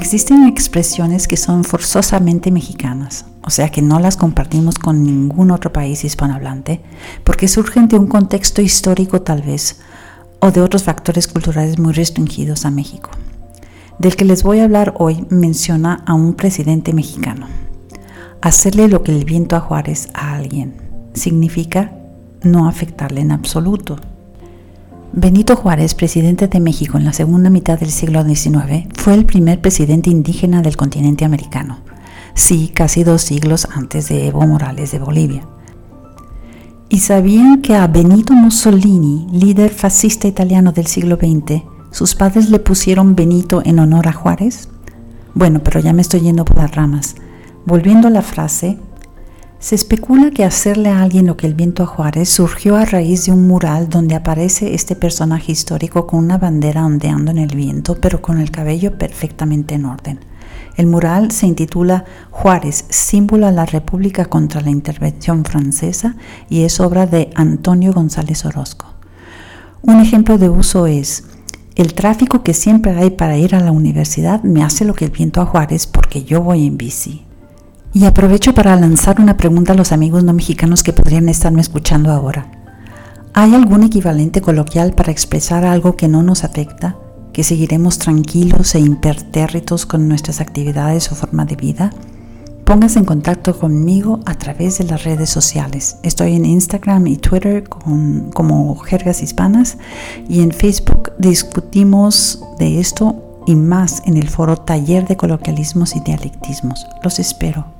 Existen expresiones que son forzosamente mexicanas, o sea que no las compartimos con ningún otro país hispanohablante, porque surgen de un contexto histórico tal vez, o de otros factores culturales muy restringidos a México. Del que les voy a hablar hoy menciona a un presidente mexicano. Hacerle lo que el viento a Juárez a alguien significa no afectarle en absoluto. Benito Juárez, presidente de México en la segunda mitad del siglo XIX, fue el primer presidente indígena del continente americano. Sí, casi dos siglos antes de Evo Morales de Bolivia. ¿Y sabían que a Benito Mussolini, líder fascista italiano del siglo XX, sus padres le pusieron Benito en honor a Juárez? Bueno, pero ya me estoy yendo por las ramas. Volviendo a la frase, se especula que hacerle a alguien lo que el viento a Juárez surgió a raíz de un mural donde aparece este personaje histórico con una bandera ondeando en el viento, pero con el cabello perfectamente en orden. El mural se intitula Juárez, símbolo a la República contra la intervención francesa y es obra de Antonio González Orozco. Un ejemplo de uso es, el tráfico que siempre hay para ir a la universidad me hace lo que el viento a Juárez porque yo voy en bici. Y aprovecho para lanzar una pregunta a los amigos no mexicanos que podrían estarme escuchando ahora. ¿Hay algún equivalente coloquial para expresar algo que no nos afecta, que seguiremos tranquilos e impertérritos con nuestras actividades o forma de vida? Póngase en contacto conmigo a través de las redes sociales. Estoy en Instagram y Twitter como Jergas Hispanas y en Facebook discutimos de esto y más en el foro Taller de Coloquialismos y Dialectismos. Los espero.